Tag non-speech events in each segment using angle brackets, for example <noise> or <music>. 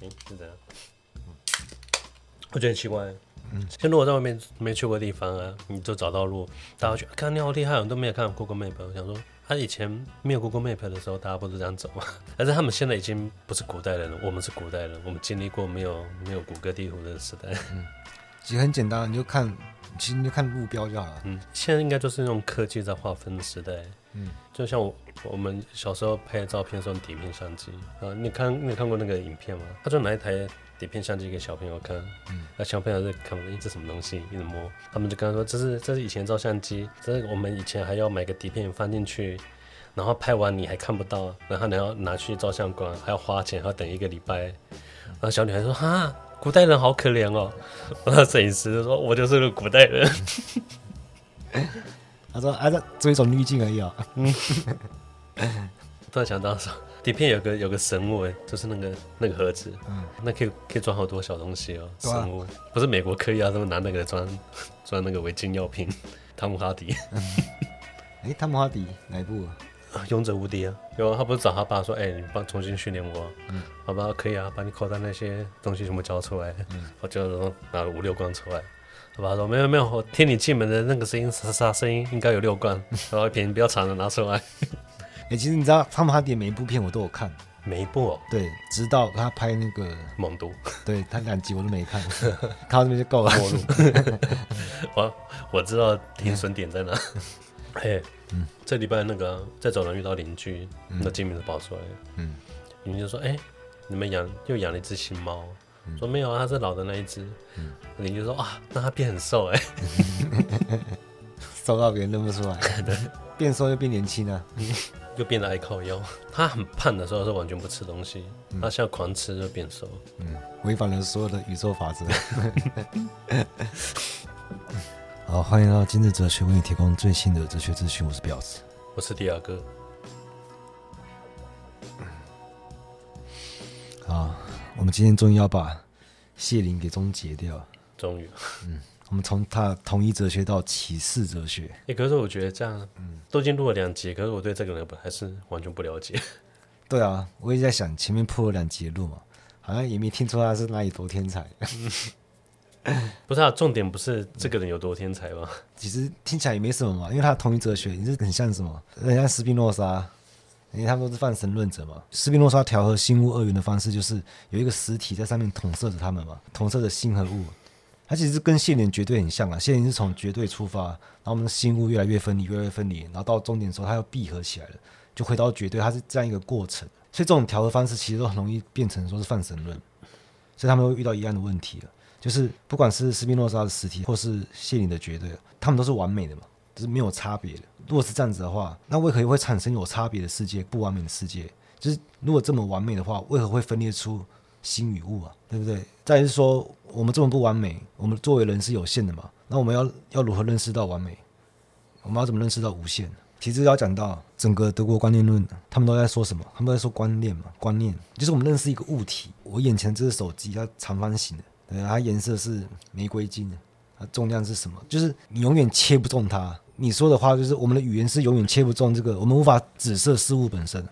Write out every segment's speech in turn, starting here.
嗯，是这样。我觉得很奇怪。嗯，像如果在外面没去过地方啊，你就找到路，大家去看你好厉害，我都没有看 Google Map。我想说，他以前没有 Google Map 的时候，大家不是这样走吗？<laughs> 但是他们现在已经不是古代人了，我们是古代人，我们经历过没有没有谷歌地图的时代。嗯，其实很简单，你就看，其实你就看路标就好了。嗯，现在应该就是那种科技在划分的时代。嗯，就像我我们小时候拍的照片是用底片相机啊，你看你有看过那个影片吗？他就拿一台。底片相机给小朋友看，那、嗯、小朋友在看，咦，这什么东西？一直摸，他们就跟他说：“这是这是以前照相机，这是我们以前还要买个底片放进去，然后拍完你还看不到，然后你要拿去照相馆，还要花钱，还要等一个礼拜。”然后小女孩说：“哈，古代人好可怜哦。”然后摄影师就说：“我就是个古代人。<laughs> ”他说：“啊，这做一种滤镜而已啊。”嗯，突然想到说。底片有个有个神物哎，就是那个那个盒子，嗯，那可以可以装好多小东西哦。神物不是美国科学家他们拿那个装装那个违禁药品，汤姆哈迪。哎，汤姆哈迪哪一部啊？勇者无敌啊！有他不是找他爸说，哎，你帮重新训练我，嗯，好吧，可以啊，把你口袋那些东西全部交出来，嗯，我就拿了五六罐出来。好吧说没有没有，我听你进门的那个声音啥啥声音，应该有六罐，<laughs> 然后瓶比较长的拿出来。<laughs> 哎、欸，其实你知道，汤姆哈迪每一部片我都有看，每一部哦。对，直到他拍那个《猛毒》，对他两集我都没看，看到这边就够了。<laughs> 我我知道停损点在哪。嘿，嗯，这礼拜那个在走廊遇到邻居，那金名字跑出来，嗯，邻居就说：“哎、欸，你们养又养了一只新猫？”嗯、说：“没有啊，它是老的那一只。嗯”邻居说：“啊，那它变很瘦哎、欸，<laughs> 瘦到别人认不出来，对，<laughs> 变瘦又变年轻啊。”又变得爱靠腰。他很胖的时候是完全不吃东西，嗯、他现在狂吃就变瘦。嗯，违反了所有的宇宙法则。<laughs> 好，欢迎来到今日哲学，为你提供最新的哲学资讯。我是表子，我是迪亚哥。好，我们今天终于要把谢林给终结掉。终于，嗯。我们从他统一哲学到启示哲学，哎、欸，可是我觉得这样，嗯，都已经录了两集，可是我对这个人还是完全不了解。<laughs> 对啊，我一直在想，前面铺了两集录嘛，好像也没听出他是哪里多天才。<laughs> <clears throat> 不是啊，重点不是这个人有多天才吗？<laughs> 其实听起来也没什么嘛，因为他同一哲学，你是很像什么？很像斯宾诺莎，因为他们都是泛神论者嘛。斯宾诺莎调和心物二元的方式，就是有一个实体在上面统摄着他们嘛，统摄着心和物。它其实跟谢林绝对很像啊，谢林是从绝对出发，然后我们的心物越来越分离，越来越分离，然后到终点的时候，它又闭合起来了，就回到绝对，它是这样一个过程。所以这种调和方式其实都很容易变成说是泛神论，所以他们会遇到一样的问题了，就是不管是斯宾诺莎的实体或是谢林的绝对，他们都是完美的嘛，就是没有差别的。如果是这样子的话，那为何会产生有差别的世界、不完美的世界？就是如果这么完美的话，为何会分裂出？心与物啊，对不对？再是说，我们这么不完美，我们作为人是有限的嘛？那我们要要如何认识到完美？我们要怎么认识到无限？其实要讲到整个德国观念论，他们都在说什么？他们在说观念嘛？观念就是我们认识一个物体。我眼前这个手机，它长方形的，对，它颜色是玫瑰金的，它重量是什么？就是你永远切不中它。你说的话就是我们的语言是永远切不中这个，我们无法指涉事物本身。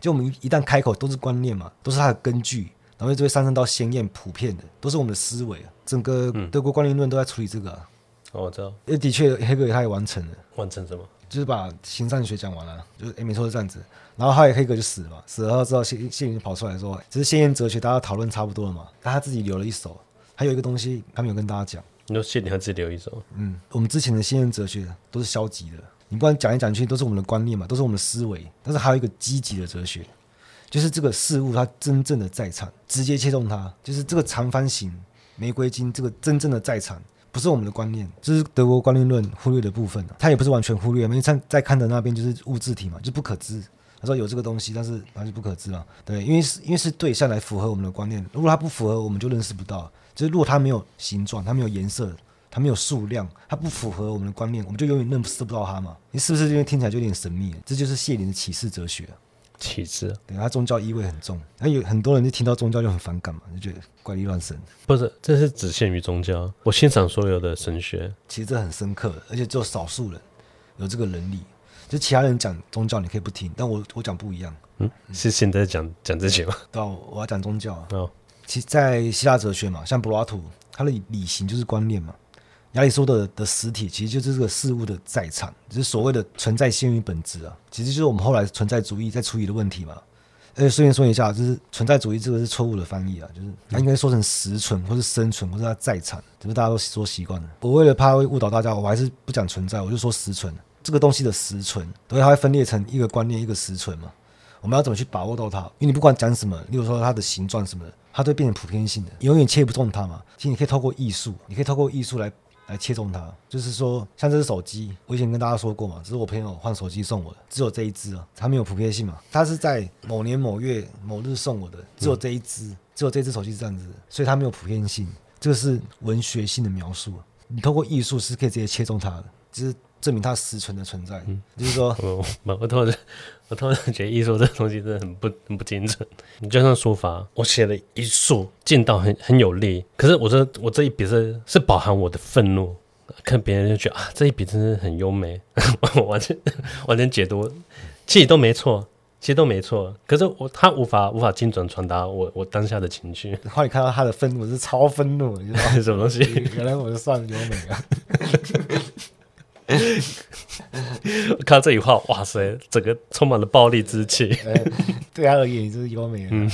就我们一旦开口都是观念嘛，都是它的根据，然后就会上升到鲜艳普遍的，都是我们的思维啊。整个德国观念论都在处理这个、啊。哦，我知道。也的确，黑格尔他也完成了。完成什么？就是把行善学讲完了，就是哎，没错是这样子。然后后来黑格就死了嘛，死了之后谢谢林就跑出来说，只是现验哲学大家讨论差不多了嘛，但他自己留了一手，还有一个东西他没有跟大家讲。你说谢林他自己留一手？嗯，我们之前的现验哲学都是消极的，你不管讲来讲去都是我们的观念嘛，都是我们的思维，但是还有一个积极的哲学。就是这个事物，它真正的在场，直接切中它。就是这个长方形玫瑰金，这个真正的在场，不是我们的观念，这是德国观念论忽略的部分。它也不是完全忽略，因为在在看的那边就是物质体嘛，就不可知。他说有这个东西，但是它是不可知嘛。对，因为是因为是对象来符合我们的观念。如果它不符合，我们就认识不到。就是如果它没有形状，它没有颜色，它没有数量，它不符合我们的观念，我们就永远认识不到它嘛。你是不是因为听起来就有点神秘？这就是谢林的启示哲学。启示，对，他宗教意味很重，那有很多人就听到宗教就很反感嘛，就觉得怪力乱神。不是，这是只限于宗教。我欣赏所有的神学，其实这很深刻，而且只有少数人有这个能力。就其他人讲宗教你可以不听，但我我讲不一样。嗯，是现在讲讲这些吗？对，我要讲宗教啊。哦，其在希腊哲学嘛，像柏拉图，他的理性就是观念嘛。亚里士多德的实体其实就是这个事物的在场，就是所谓的存在先于本质啊，其实就是我们后来存在主义在处理的问题嘛。呃，顺便说一下，就是存在主义这个是错误的翻译啊，就是它应该说成实存，或是生存，或是它在场，只是大家都说习惯了。我为了怕会误导大家，我还是不讲存在，我就说实存。这个东西的实存，所以它会分裂成一个观念，一个实存嘛。我们要怎么去把握到它？因为你不管讲什么，例如说它的形状什么的，它都变成普遍性的，永远切不中它嘛。其实你可以透过艺术，你可以透过艺术来。来切中它，就是说，像这只手机，我以前跟大家说过嘛，这是我朋友换手机送我的，只有这一只啊，它没有普遍性嘛，它是在某年某月某日送我的，只有这一只，只有这只手机是这样子，所以它没有普遍性，这个是文学性的描述，你透过艺术是可以直接切中它的，就是。证明它实存的存在，嗯、就是说，<laughs> 我我突然我突然觉得艺术这东西真的很不很不精准。你就像书法，我写了一束劲道很很有力，可是我这我这一笔是是饱含我的愤怒，看别人就觉得啊，这一笔真的很优美，<laughs> 我完全完全解读，其实都没错，其实都没错，可是我他无法无法精准传达我我当下的情绪。后来你看到他的愤怒是超愤怒，你知道 <laughs> 什么东西？原来我是算优美啊。我 <laughs> 看到这句话，哇塞，整个充满了暴力之气。对他而言，就是优美。嗯，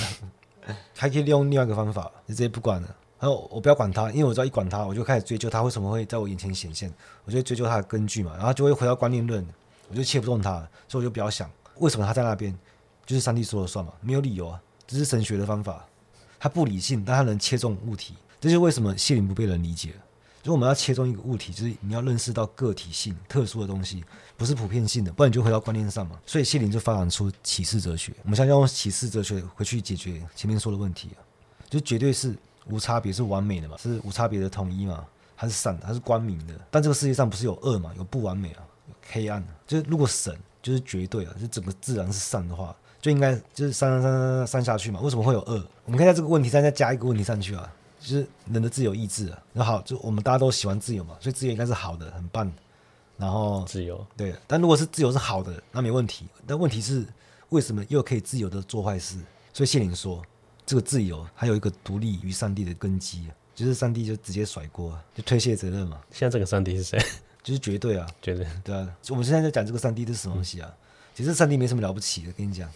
还可以利用另外一个方法，就直接不管了。然后我不要管他，因为我知道一管他，我就开始追究他为什么会在我眼前显现。我就追究他的根据嘛，然后就会回到观念论，我就切不动他，所以我就不要想为什么他在那边，就是上帝说了算嘛，没有理由啊，这是神学的方法。他不理性，但他能切中物体，这就是为什么谢灵不被人理解。如果我们要切中一个物体，就是你要认识到个体性、特殊的东西，不是普遍性的，不然你就回到观念上嘛。所以谢林就发展出启示哲学。我们现在用启示哲学回去解决前面说的问题啊，就绝对是无差别、是完美的嘛，是无差别的统一嘛，它是善的，它是光明的。但这个世界上不是有恶嘛，有不完美啊，有黑暗。就是如果神就是绝对啊，就整个自然是善的话，就应该就是删删删删删下去嘛。为什么会有恶？我们可以在这个问题上再加一个问题上去啊。就是人的自由意志啊，那好，就我们大家都喜欢自由嘛，所以自由应该是好的，很棒。然后自由，对，但如果是自由是好的，那没问题。但问题是，为什么又可以自由的做坏事？所以谢林说，这个自由还有一个独立于上帝的根基，就是上帝就直接甩锅，就推卸责任嘛。现在这个上帝是谁？就是绝对啊，绝对，对啊。我们现在在讲这个上帝是什么东西啊？嗯、其实上帝没什么了不起的，跟你讲，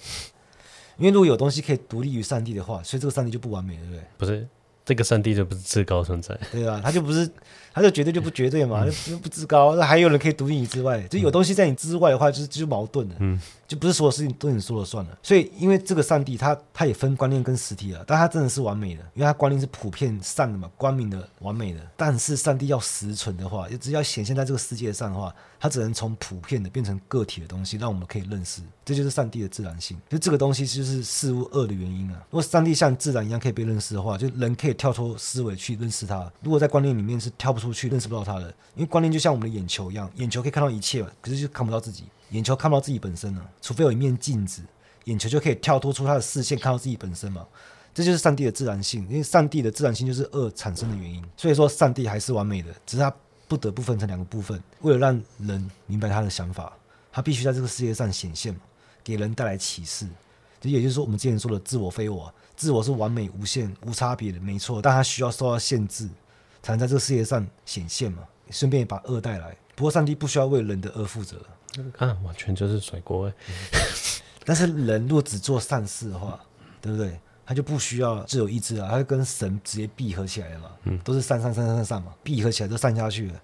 因为如果有东西可以独立于上帝的话，所以这个上帝就不完美，对不对？不是。这个上帝就不是至高存在，对啊，他就不是，他就绝对就不绝对嘛，嗯、就不至高，那还有人可以独立你之外，就有东西在你之外的话，就是就矛盾的，嗯，就不是所有事情都你说了算了。所以，因为这个上帝他他也分观念跟实体了，但他真的是完美的，因为他观念是普遍善的嘛，光明的、完美的。但是上帝要实存的话，也只要显现在这个世界上的话，他只能从普遍的变成个体的东西，让我们可以认识。这就是上帝的自然性，就这个东西就是事物恶的原因啊。如果上帝像自然一样可以被认识的话，就人可以跳脱思维去认识他。如果在观念里面是跳不出去、认识不到他的，因为观念就像我们的眼球一样，眼球可以看到一切嘛，可是就看不到自己。眼球看不到自己本身呢、啊，除非有一面镜子，眼球就可以跳脱出他的视线，看到自己本身嘛。这就是上帝的自然性，因为上帝的自然性就是恶产生的原因。所以说，上帝还是完美的，只是他不得不分成两个部分，为了让人明白他的想法，他必须在这个世界上显现。给人带来启示，就也就是说，我们之前说的自我非我，自我是完美无限、无差别的，没错，但它需要受到限制，才能在这个世界上显现嘛。顺便也把恶带来，不过上帝不需要为人的恶负责。看，完全就是甩锅哎。<laughs> 但是人若只做善事的话，对不对？他就不需要自由意志了，他就跟神直接闭合起来了嘛。嗯，都是善善善善善嘛，闭合起来都善下去了。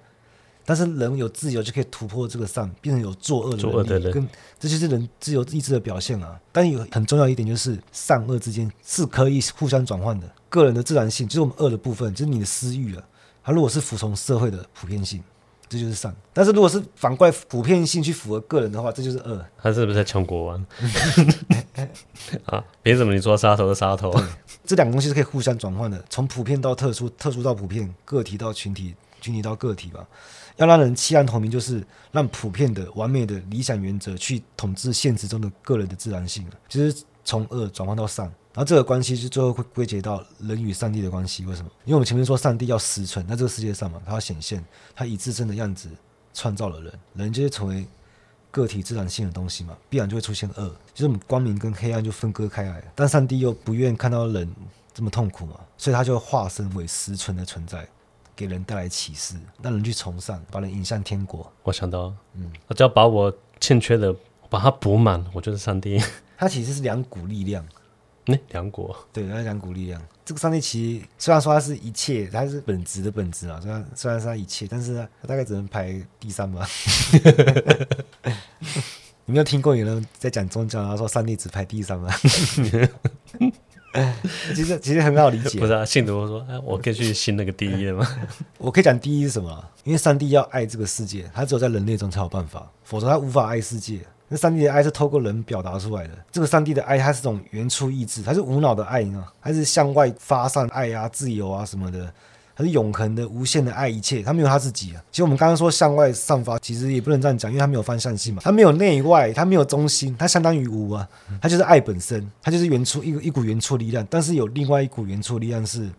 但是人有自由就可以突破这个善，变成有作恶的能力，的跟这就是人自由意志的表现啊。但有很重要一点就是善恶之间是可以互相转换的。个人的自然性就是我们恶的部分，就是你的私欲啊。它如果是服从社会的普遍性，这就是善；但是如果是反过来普遍性去符合个人的话，这就是恶。他是不是在抢国王？<laughs> 啊，凭什么你说杀头就杀头？这两个东西是可以互相转换的，从普遍到特殊，特殊到普遍，个体到群体，群体到个体吧。要让人弃暗投明，就是让普遍的、完美的理想原则去统治现实中的个人的自然性，就是从恶转换到善。然后这个关系就最后会归结到人与上帝的关系。为什么？因为我们前面说上帝要实存在这个世界上嘛，他要显现，他以自身的样子创造了人，人就会成为个体自然性的东西嘛，必然就会出现恶，就是我们光明跟黑暗就分割开来。但上帝又不愿看到人这么痛苦嘛，所以他就化身为实存的存在，给人带来启示，让人去崇尚，把人引向天国。我想到，嗯，他只要把我欠缺的把它补满，我就是上帝。他其实是两股力量。那两股，对，他两股力量。这个上帝其实虽然说它是一切，它是本质的本质啊，虽然虽然是它一切，但是它大概只能排第三吧。<laughs> 你没有听过有人在讲宗教，然后说上帝只排第三吗？<laughs> <laughs> 其实其实很好理解。不是啊，信徒说，哎，我可以去信那个第一了吗？<laughs> 我可以讲第一是什么？因为上帝要爱这个世界，他只有在人类中才有办法，否则他无法爱世界。那上帝的爱是透过人表达出来的。这个上帝的爱，它是种原初意志，它是无脑的。爱呢，它是向外发散爱啊、自由啊什么的，它是永恒的、无限的爱一切。它没有他自己啊。其实我们刚刚说向外散发，其实也不能这样讲，因为它没有方向性嘛，它没有内外，它没有中心，它相当于无啊。它就是爱本身，它就是原初一个一股原初力量。但是有另外一股原初力量是，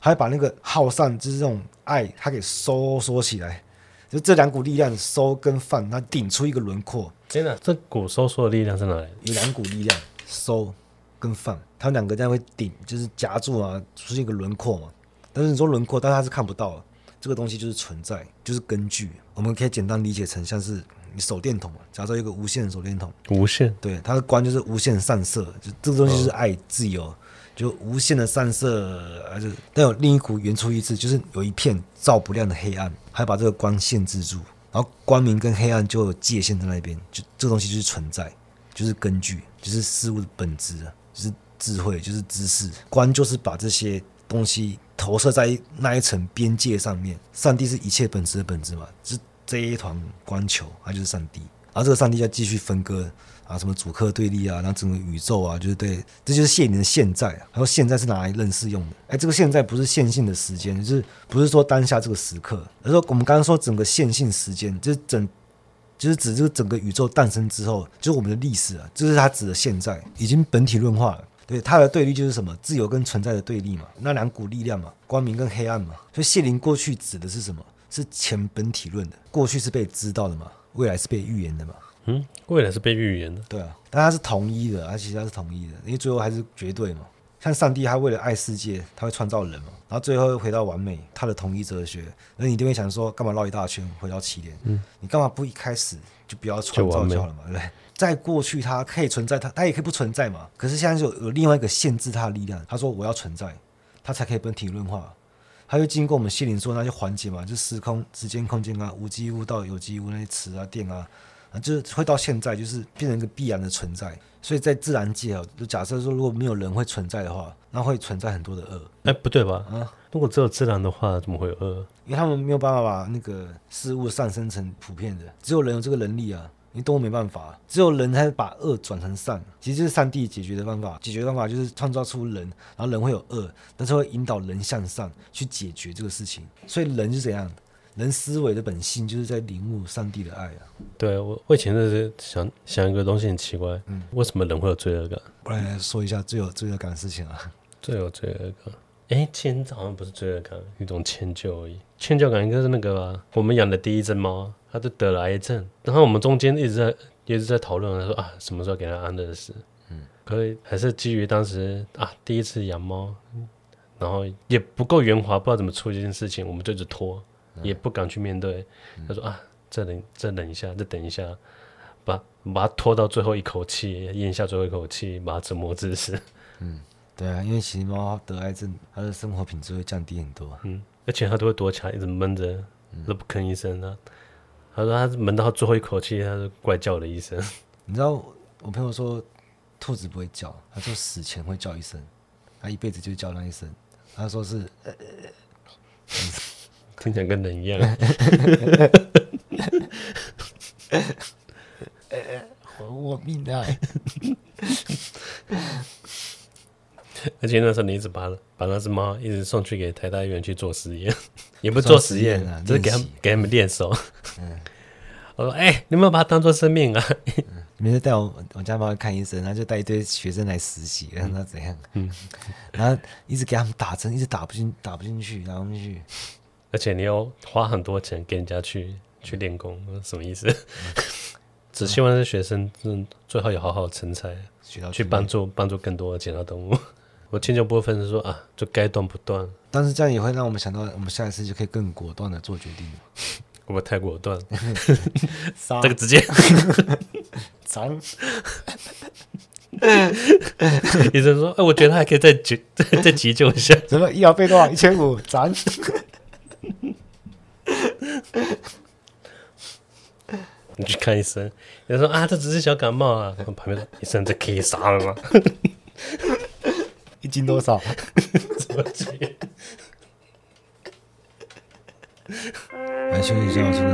它会把那个耗散，就是这种爱，它给收缩起来。就这两股力量收跟放，它顶出一个轮廓。真的，这股收缩的力量在哪里？有两股力量收跟放，它们两个这样会顶，就是夹住啊，出现一个轮廓嘛。但是你说轮廓，但是它是看不到的。这个东西就是存在，就是根据。我们可以简单理解成像是你手电筒嘛，假设一个无线手电筒，无线，对，它的光就是无限散射，就这个东西就是爱自由。哦就无限的散射，还是但有另一股原初意志，就是有一片照不亮的黑暗，还把这个光限制住，然后光明跟黑暗就有界限在那边，就这个东西就是存在，就是根据，就是事物的本质啊，就是智慧，就是知识。光就是把这些东西投射在那一层边界上面。上帝是一切本质的本质嘛，是这一团光球，它就是上帝。然后这个上帝要继续分割。啊，什么主客对立啊，然后整个宇宙啊，就是对，这就是谢灵的现在啊。然后现在是拿来认识用的。哎，这个现在不是线性的时间，就是不是说当下这个时刻，而是说我们刚刚说整个线性时间，就是整，就是指这个整个宇宙诞生之后，就是我们的历史啊，就是它指的现在已经本体论化了。对，它的对立就是什么？自由跟存在的对立嘛，那两股力量嘛，光明跟黑暗嘛。所以谢灵过去指的是什么？是前本体论的，过去是被知道的嘛，未来是被预言的嘛。嗯，未来是被预言的，对啊，但它是统一的，它其实它是统一的，因为最后还是绝对嘛。像上帝，他为了爱世界，他会创造人嘛，然后最后又回到完美，他的统一哲学。那你就会想说，干嘛绕一大圈回到起点？嗯，你干嘛不一开始就不要创造就好了嘛？对不对？在过去，它可以存在，它它也可以不存在嘛。可是现在就有另外一个限制它的力量，他说我要存在，它才可以本体论化。它就经过我们心灵说那些环节嘛，就时空、时间、空间啊，无机物到有机物那些词啊、电啊。就是会到现在，就是变成一个必然的存在。所以在自然界啊，就假设说，如果没有人会存在的话，那会存在很多的恶。哎，不对吧？啊，如果只有自然的话，怎么会有恶？因为他们没有办法把那个事物上升成普遍的，只有人有这个能力啊。你动物没办法，只有人才把恶转成善。其实就是上帝解决的方法，解决的方法就是创造出人，然后人会有恶，但是会引导人向善去解决这个事情。所以人是怎样？人思维的本性就是在领悟上帝的爱啊！对我，我以前就是想想一个东西很奇怪，嗯，为什么人会有罪恶感？我来说一下最有罪恶感的事情啊！最有罪恶感，哎，其实好像不是罪恶感，一种歉疚而已。歉疚感应该是那个吧？我们养的第一只猫，它就得了癌症，然后我们中间一直在一直在讨论，说啊，什么时候给它安乐死？嗯，可以还是基于当时啊第一次养猫，然后也不够圆滑，不知道怎么处理这件事情，我们就一直拖。也不敢去面对，嗯、他说啊，再等再等一下，再等一下，把把他拖到最后一口气，咽下最后一口气，把他折磨致死。<laughs> 嗯，对啊，因为其实猫得癌症，它的生活品质会降低很多。嗯，而且它都会躲起来，一直闷着，都不吭一声。他他说他闷到最后一口气，他就怪叫了一声。<laughs> 你知道我朋友说，兔子不会叫，他说死前会叫一声，他一辈子就叫那一声。他说是。呃嗯 <laughs> 听起来跟人一样，还我命来！而且那时候你一直把把那只猫一直送去给台大医院去做实验，<laughs> 也不是做实验啊，就是给他们给他们练手。嗯，<laughs> 我说：“哎、欸，你有没有把它当做生命啊？” <laughs> 每次带我我家猫看医生，然后就带一堆学生来实习，让他怎样？嗯，然后一直给他们打针，一直打不进，打不进去，打不进去。而且你要花很多钱给人家去去练功，什么意思？只希望是学生，嗯，最好也好好成才，去帮助帮助更多的其他动物。<laughs> 我迁就部分是说啊，就该断不断。但是这样也会让我们想到，我们下一次就可以更果断的做决定。我太果断，<laughs> 这个直接脏。<laughs> 医生说：“哎、欸，我觉得还可以再急，再再急救一下。什么医疗费多少？一千五，脏。<laughs> 你去看医生，医生说啊，这只是小感冒啊。旁边说，医生这可以杀了吗？<laughs> 一斤多少？怎么计？来休息一下，是不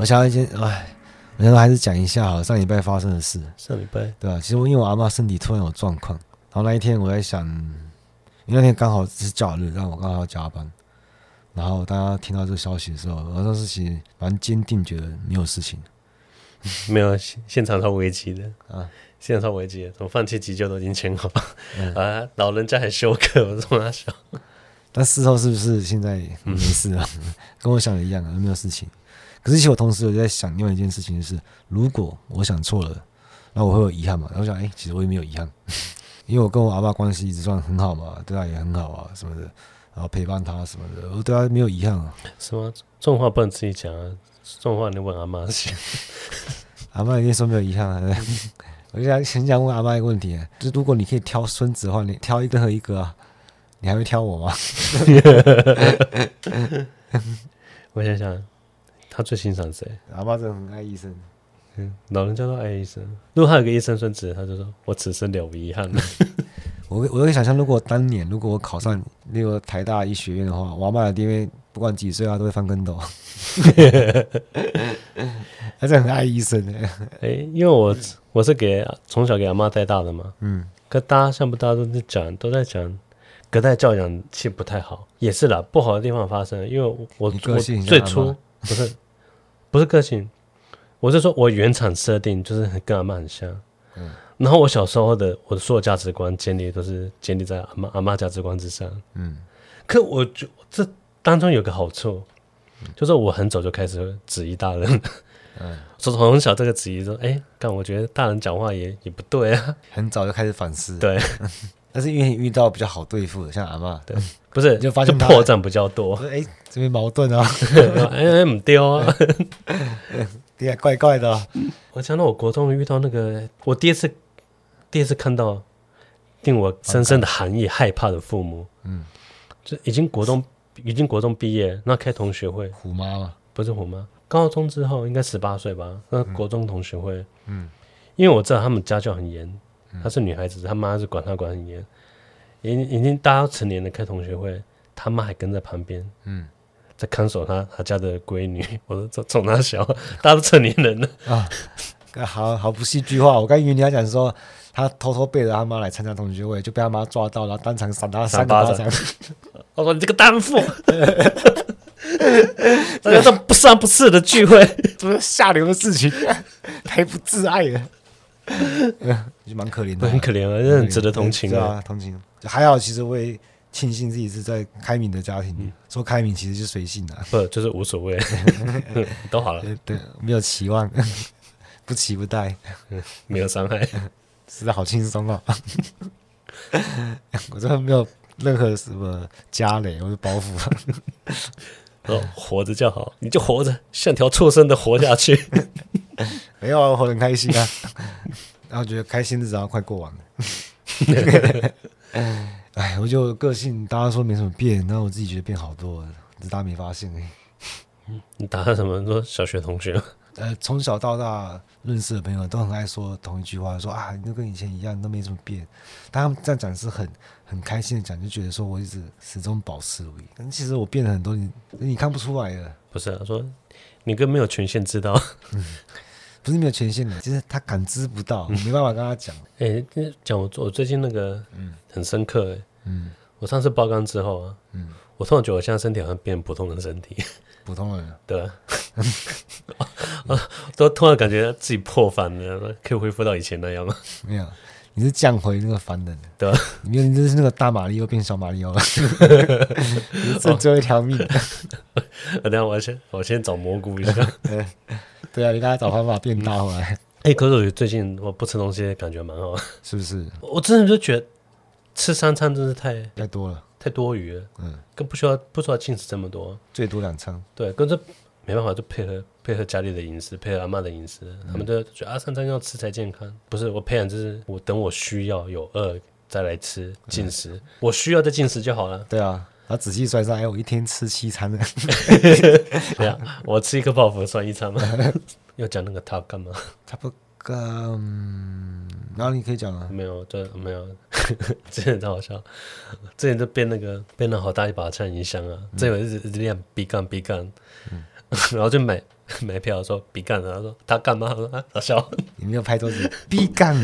我想要一件，哎，我想说还是讲一下好了，上礼拜发生的事。上礼拜，对吧、啊？其实我因为我阿妈身体突然有状况，然后那一天我在想，因为那天刚好是假日，让我刚好要加班。然后大家听到这个消息的时候，我当时其实蛮坚定，觉得没有事情。没有，现场超危机的啊！现场超危机的，怎么放弃急救都已经签好了 <laughs> 啊？老人家还休克，我这么想。但事后是不是现在没事啊？<laughs> 跟我想的一样啊，没有事情。可是，其实我同时有在想另外一件事情，就是如果我想错了，那我会有遗憾嘛？然后我想，哎、欸，其实我也没有遗憾，<laughs> 因为我跟我阿爸关系一直算很好嘛，对他也很好啊，什么的，然后陪伴他什么的，我对他没有遗憾啊。什么？这种话不能自己讲啊，这种话你问阿妈行。<laughs> 阿妈一定说没有遗憾啊。我就想很想问阿妈一个问题，就是如果你可以挑孙子的话，你挑一个和一个啊，你还会挑我吗？<laughs> 我想想。他最欣赏谁？阿爸真的很爱医生，嗯，老人家都爱医生。如果他有个医生孙子，他就说：“我此生了无遗憾了。<laughs> ”我我可以想象，如果当年如果我考上那个台大医学院的话，我阿爸的爹不管几岁啊，都会翻跟斗。<laughs> 还是很爱医生的。<laughs> 哎，因为我我是给从小给阿妈带大的嘛，嗯，可大家像不大家都在讲，都在讲隔代教养其实不太好，也是啦，不好的地方发生。因为我我我最初不是不是个性，我是说我原厂设定就是跟阿妈很像，嗯，然后我小时候的我的所有价值观建立都是建立在阿妈阿妈价值观之上，嗯，可我就这当中有个好处。就是我很早就开始质疑大人，嗯，从从小这个质疑说，哎、欸，但我觉得大人讲话也也不对啊，很早就开始反思，对，但是因为遇到比较好对付的，像阿嬷，对，不是 <laughs> 就发现破绽比较多，<laughs> 哎、欸，这边矛盾啊，哎 <laughs> 哎，唔丢啊，对啊，怪怪的、啊。我想到我国中遇到那个，我第一次第一次看到令我深深的寒意害怕的父母，嗯，就已经国中。已经国中毕业，那开同学会，虎妈嘛？不是虎妈，高中之后应该十八岁吧？那国中同学会，嗯，因为我知道他们家教很严，她是女孩子，她妈是管她管很严，已经已经大家成年了，开同学会，她妈还跟在旁边，嗯，在看守她她家的闺女，我说从从她小，大家都成年人了啊，好好不戏剧化，我刚以为你要讲说。她偷偷背着她妈来参加同学会，就被她妈抓到，然后当场扇她三巴掌。我说：“你这个荡妇，<laughs> 这这不三不四的聚会，<laughs> 这是下流的事情，太不自爱了。” <laughs> 就蛮可怜的，很可怜啊，很值得同情啊，同情。还好，其实我也庆幸自己是在开明的家庭，说开明其实就随性的，不就是无所谓，<laughs> 都好了。对，没有期望，<laughs> 不期不待，没有伤害。实在好轻松啊！我这没有任何什么家累或者包袱啊。哦，活着就好，你就活着，像条畜生的活下去。没有啊，我活得很开心啊。然后觉得开心的日子要快过完了。<laughs> 哎，我就个性，大家说没什么变，然后我自己觉得变好多了，只是大家没发现哎、欸。你打算什么？说小学同学？呃，从小到大认识的朋友都很爱说同一句话，说啊，你都跟以前一样，都没怎么变。但他们这样讲是很很开心的讲，就觉得说我一直始终保持如一。但其实我变了很多，你你看不出来的。不是啊，说你跟没有权限知道，嗯、<laughs> 不是没有权限的，就是他感知不到，我没办法跟他讲。<laughs> 哎、欸，讲我我最近那个嗯。很深刻哎，嗯，我上次爆肝之后啊，嗯，我突然觉得我现在身体好像变普通人身体。普通人。<laughs> 对，<laughs> 都突然感觉自己破凡了，可以恢复到以前那样吗？没有，你是降回那个凡人，对，你你就是那个大马力又变小马力欧了，剩最后一条命。等下我先我先找蘑菇一下。对啊，你刚才找方法变大回来。<laughs> 哎、欸，可是我最近我不吃东西，感觉蛮好，<laughs> 是不是？我真的就觉得吃三餐真是太太多了。太多余了，嗯，更不需要不需要进食这么多，最多两餐，对，跟这没办法，就配合配合家里的饮食，配合阿妈的饮食，嗯、他们都觉得啊，三餐要吃才健康，不是我培养就是我等我需要有饿再来吃进食，嗯、我需要再进食就好了，对啊，他仔细算算，哎，我一天吃七餐呢，<laughs> 对啊，我吃一个泡芙算一餐吗？<laughs> 要讲那个他干嘛？他不。嗯，然后你可以讲啊，没有，对，没有，<laughs> 之前超好笑，之前就编那个编了好大一把唱音箱啊，这回一直一直练 B 杠 B 杠，然后就买买票说 B 杠，然后说他干嘛？他说啊，好笑，你没有拍桌子 B 杠，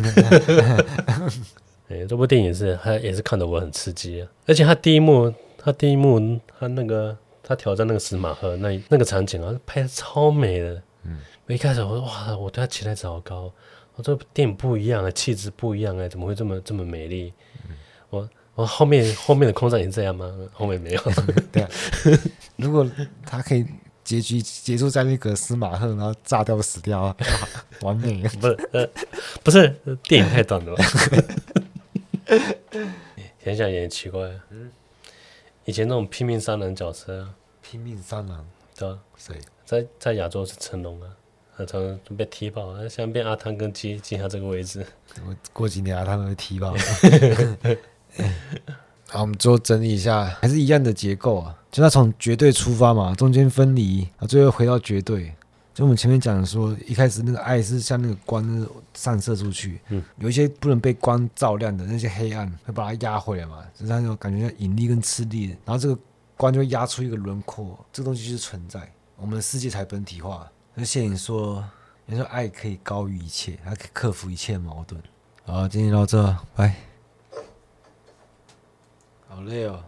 哎，这部电影是他也是看得我很刺激啊，而且他第一幕，他第一幕他那个他挑战那个死马赫那那个场景啊，拍的超美的，嗯。我一开始我说哇，我对他期待值好高。我说电影不一样啊，气质不一样哎，怎么会这么这么美丽？嗯、我我后面后面的空战也这样吗？后面没有。<laughs> 对啊，如果他可以结局结束在那个司马赫，然后炸掉死掉啊，<laughs> 完美。不是呃，不是电影太短了。<laughs> 想想也奇怪，嗯，以前那种拼命三郎角色，拼命三郎，对啊，谁在在亚洲是成龙啊。他常常被踢爆，现在变阿汤跟接接下这个位置。我过几年阿汤会踢爆。<laughs> 好，我们最后整理一下，还是一样的结构啊，就他从绝对出发嘛，中间分离，啊，最后回到绝对。就我们前面讲的说，一开始那个爱是像那个光散射出去，嗯，有一些不能被光照亮的那些黑暗，会把它压回来嘛，就是那种感觉像引力跟斥力，然后这个光就会压出一个轮廓，这个东西就是存在，我们的世界才本体化。那谢颖说，你说爱可以高于一切，它可以克服一切矛盾。好，今天到这，拜。好累哦。